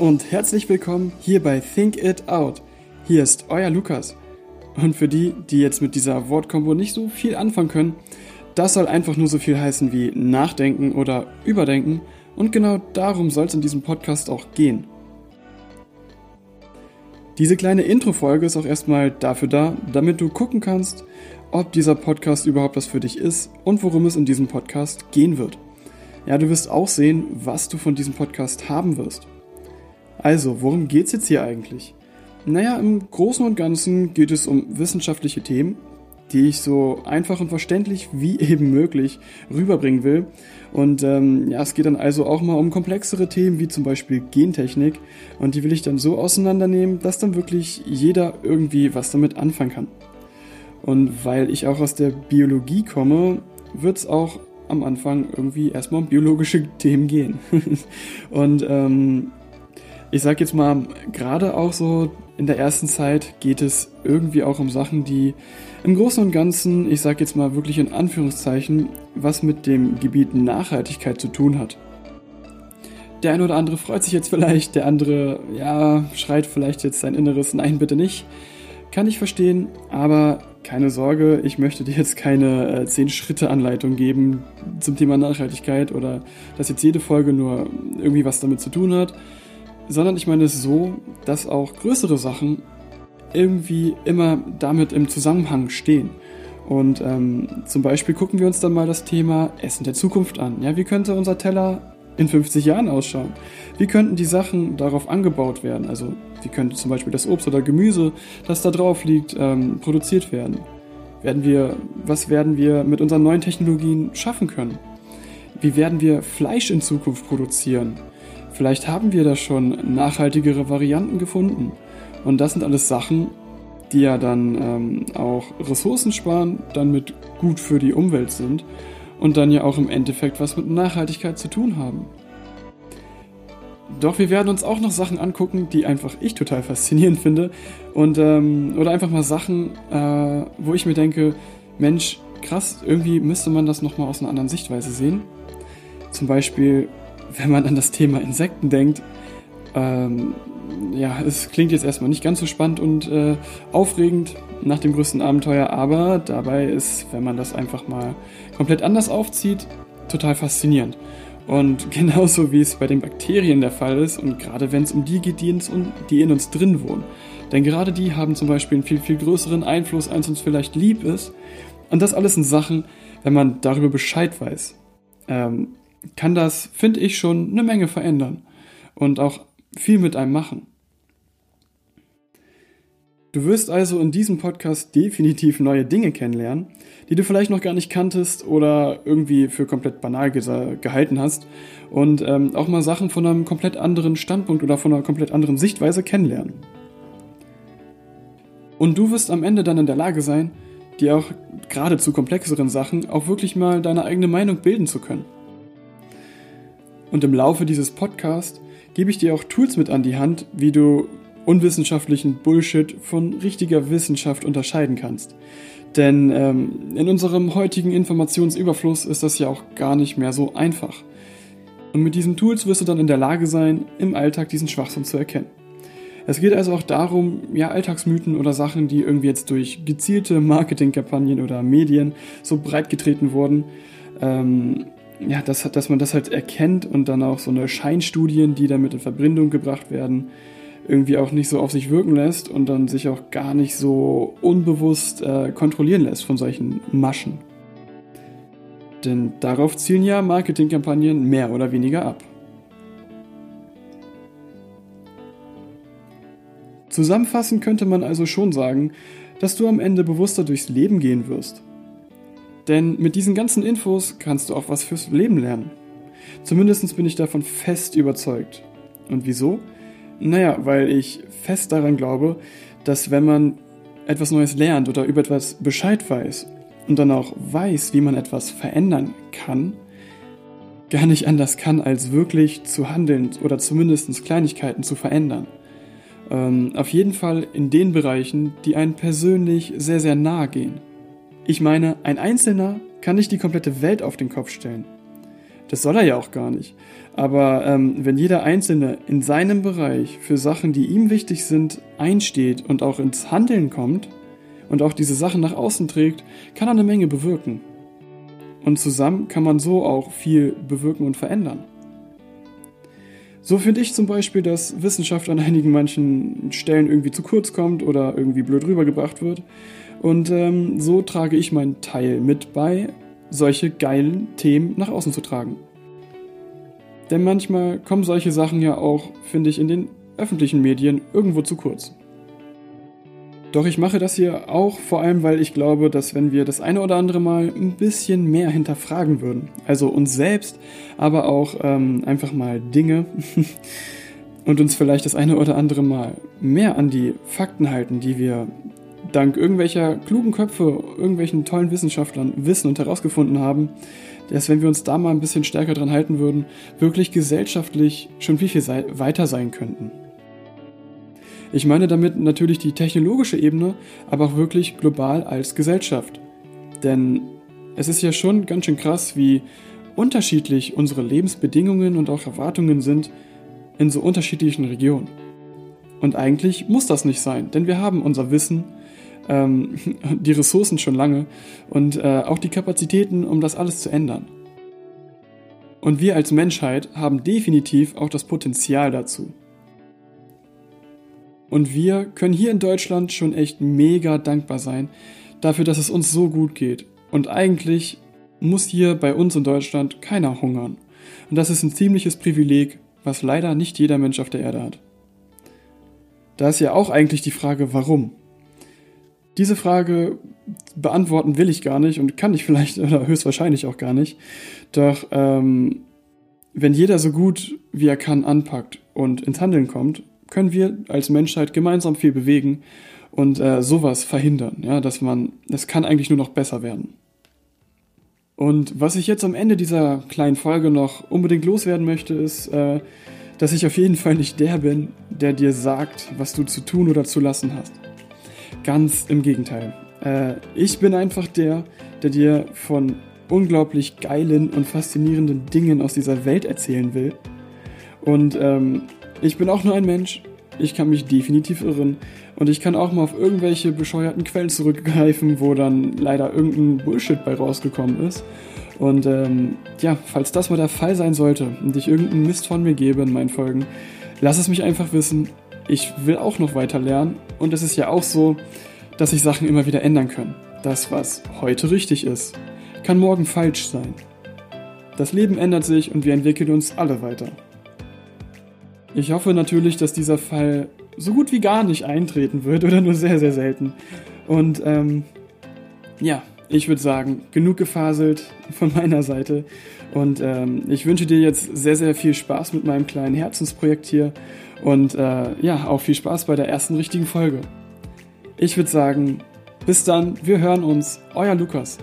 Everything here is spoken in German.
und herzlich willkommen hier bei Think It Out. Hier ist euer Lukas. Und für die, die jetzt mit dieser Wortkombo nicht so viel anfangen können, das soll einfach nur so viel heißen wie nachdenken oder überdenken. Und genau darum soll es in diesem Podcast auch gehen. Diese kleine Intro-Folge ist auch erstmal dafür da, damit du gucken kannst, ob dieser Podcast überhaupt was für dich ist und worum es in diesem Podcast gehen wird. Ja, du wirst auch sehen, was du von diesem Podcast haben wirst. Also, worum geht es jetzt hier eigentlich? Naja, im Großen und Ganzen geht es um wissenschaftliche Themen, die ich so einfach und verständlich wie eben möglich rüberbringen will. Und ähm, ja, es geht dann also auch mal um komplexere Themen wie zum Beispiel Gentechnik. Und die will ich dann so auseinandernehmen, dass dann wirklich jeder irgendwie was damit anfangen kann. Und weil ich auch aus der Biologie komme, wird es auch am Anfang irgendwie erstmal um biologische Themen gehen. und ähm, ich sag jetzt mal, gerade auch so in der ersten Zeit geht es irgendwie auch um Sachen, die im Großen und Ganzen, ich sag jetzt mal wirklich in Anführungszeichen, was mit dem Gebiet Nachhaltigkeit zu tun hat. Der eine oder andere freut sich jetzt vielleicht, der andere, ja, schreit vielleicht jetzt sein Inneres, nein, bitte nicht. Kann ich verstehen, aber keine Sorge, ich möchte dir jetzt keine äh, 10-Schritte-Anleitung geben zum Thema Nachhaltigkeit oder dass jetzt jede Folge nur irgendwie was damit zu tun hat, sondern ich meine es so, dass auch größere Sachen irgendwie immer damit im Zusammenhang stehen. Und ähm, zum Beispiel gucken wir uns dann mal das Thema Essen der Zukunft an. Ja, wie könnte unser Teller in 50 Jahren ausschauen? Wie könnten die Sachen darauf angebaut werden? Also wie könnte zum Beispiel das Obst oder Gemüse, das da drauf liegt, ähm, produziert werden? Werden wir, was werden wir mit unseren neuen Technologien schaffen können? Wie werden wir Fleisch in Zukunft produzieren? Vielleicht haben wir da schon nachhaltigere Varianten gefunden. Und das sind alles Sachen, die ja dann ähm, auch Ressourcen sparen, dann mit gut für die Umwelt sind und dann ja auch im Endeffekt was mit Nachhaltigkeit zu tun haben. Doch wir werden uns auch noch Sachen angucken, die einfach ich total faszinierend finde. Und, ähm, oder einfach mal Sachen, äh, wo ich mir denke, Mensch, krass, irgendwie müsste man das nochmal aus einer anderen Sichtweise sehen. Zum Beispiel, wenn man an das Thema Insekten denkt, ähm, ja, es klingt jetzt erstmal nicht ganz so spannend und äh, aufregend nach dem größten Abenteuer, aber dabei ist, wenn man das einfach mal komplett anders aufzieht, total faszinierend. Und genauso wie es bei den Bakterien der Fall ist, und gerade wenn es um die geht, die in, uns, die in uns drin wohnen. Denn gerade die haben zum Beispiel einen viel, viel größeren Einfluss, als uns vielleicht lieb ist. Und das alles sind Sachen, wenn man darüber Bescheid weiß, ähm, kann das, finde ich, schon eine Menge verändern. Und auch viel mit einem machen. Du wirst also in diesem Podcast definitiv neue Dinge kennenlernen, die du vielleicht noch gar nicht kanntest oder irgendwie für komplett banal gehalten hast und ähm, auch mal Sachen von einem komplett anderen Standpunkt oder von einer komplett anderen Sichtweise kennenlernen. Und du wirst am Ende dann in der Lage sein, dir auch gerade zu komplexeren Sachen auch wirklich mal deine eigene Meinung bilden zu können. Und im Laufe dieses Podcasts gebe ich dir auch Tools mit an die Hand, wie du unwissenschaftlichen Bullshit von richtiger Wissenschaft unterscheiden kannst. Denn ähm, in unserem heutigen Informationsüberfluss ist das ja auch gar nicht mehr so einfach. Und mit diesen Tools wirst du dann in der Lage sein, im Alltag diesen Schwachsinn zu erkennen. Es geht also auch darum, ja, Alltagsmythen oder Sachen, die irgendwie jetzt durch gezielte Marketingkampagnen oder Medien so breit getreten wurden, ähm, ja, dass, dass man das halt erkennt und dann auch so eine Scheinstudien, die damit in Verbindung gebracht werden, irgendwie auch nicht so auf sich wirken lässt und dann sich auch gar nicht so unbewusst äh, kontrollieren lässt von solchen Maschen. Denn darauf zielen ja Marketingkampagnen mehr oder weniger ab. Zusammenfassend könnte man also schon sagen, dass du am Ende bewusster durchs Leben gehen wirst. Denn mit diesen ganzen Infos kannst du auch was fürs Leben lernen. Zumindest bin ich davon fest überzeugt. Und wieso? Naja, weil ich fest daran glaube, dass wenn man etwas Neues lernt oder über etwas Bescheid weiß und dann auch weiß, wie man etwas verändern kann, gar nicht anders kann, als wirklich zu handeln oder zumindest Kleinigkeiten zu verändern. Ähm, auf jeden Fall in den Bereichen, die einen persönlich sehr, sehr nahe gehen. Ich meine, ein Einzelner kann nicht die komplette Welt auf den Kopf stellen. Das soll er ja auch gar nicht. Aber ähm, wenn jeder Einzelne in seinem Bereich für Sachen, die ihm wichtig sind, einsteht und auch ins Handeln kommt und auch diese Sachen nach außen trägt, kann er eine Menge bewirken. Und zusammen kann man so auch viel bewirken und verändern. So finde ich zum Beispiel, dass Wissenschaft an einigen manchen Stellen irgendwie zu kurz kommt oder irgendwie blöd rübergebracht wird. Und ähm, so trage ich meinen Teil mit bei, solche geilen Themen nach außen zu tragen. Denn manchmal kommen solche Sachen ja auch, finde ich, in den öffentlichen Medien irgendwo zu kurz. Doch ich mache das hier auch vor allem, weil ich glaube, dass wenn wir das eine oder andere Mal ein bisschen mehr hinterfragen würden, also uns selbst, aber auch ähm, einfach mal Dinge und uns vielleicht das eine oder andere Mal mehr an die Fakten halten, die wir dank irgendwelcher klugen Köpfe, irgendwelchen tollen Wissenschaftlern wissen und herausgefunden haben, dass wenn wir uns da mal ein bisschen stärker dran halten würden, wirklich gesellschaftlich schon viel, viel weiter sein könnten. Ich meine damit natürlich die technologische Ebene, aber auch wirklich global als Gesellschaft. Denn es ist ja schon ganz schön krass, wie unterschiedlich unsere Lebensbedingungen und auch Erwartungen sind in so unterschiedlichen Regionen. Und eigentlich muss das nicht sein, denn wir haben unser Wissen, ähm, die Ressourcen schon lange und äh, auch die Kapazitäten, um das alles zu ändern. Und wir als Menschheit haben definitiv auch das Potenzial dazu. Und wir können hier in Deutschland schon echt mega dankbar sein dafür, dass es uns so gut geht. Und eigentlich muss hier bei uns in Deutschland keiner hungern. Und das ist ein ziemliches Privileg, was leider nicht jeder Mensch auf der Erde hat. Da ist ja auch eigentlich die Frage, warum? Diese Frage beantworten will ich gar nicht und kann ich vielleicht oder höchstwahrscheinlich auch gar nicht. Doch ähm, wenn jeder so gut wie er kann anpackt und ins Handeln kommt, können wir als Menschheit gemeinsam viel bewegen und äh, sowas verhindern, ja, dass man, es kann eigentlich nur noch besser werden. Und was ich jetzt am Ende dieser kleinen Folge noch unbedingt loswerden möchte, ist, äh, dass ich auf jeden Fall nicht der bin, der dir sagt, was du zu tun oder zu lassen hast. Ganz im Gegenteil. Äh, ich bin einfach der, der dir von unglaublich geilen und faszinierenden Dingen aus dieser Welt erzählen will. Und ähm, ich bin auch nur ein Mensch. Ich kann mich definitiv irren. Und ich kann auch mal auf irgendwelche bescheuerten Quellen zurückgreifen, wo dann leider irgendein Bullshit bei rausgekommen ist. Und ähm, ja, falls das mal der Fall sein sollte und ich irgendeinen Mist von mir gebe in meinen Folgen, lass es mich einfach wissen. Ich will auch noch weiter lernen. Und es ist ja auch so, dass sich Sachen immer wieder ändern können. Das, was heute richtig ist, kann morgen falsch sein. Das Leben ändert sich und wir entwickeln uns alle weiter. Ich hoffe natürlich, dass dieser Fall so gut wie gar nicht eintreten wird oder nur sehr, sehr selten. Und ähm, ja, ich würde sagen, genug gefaselt von meiner Seite. Und ähm, ich wünsche dir jetzt sehr, sehr viel Spaß mit meinem kleinen Herzensprojekt hier. Und äh, ja, auch viel Spaß bei der ersten richtigen Folge. Ich würde sagen, bis dann, wir hören uns. Euer Lukas.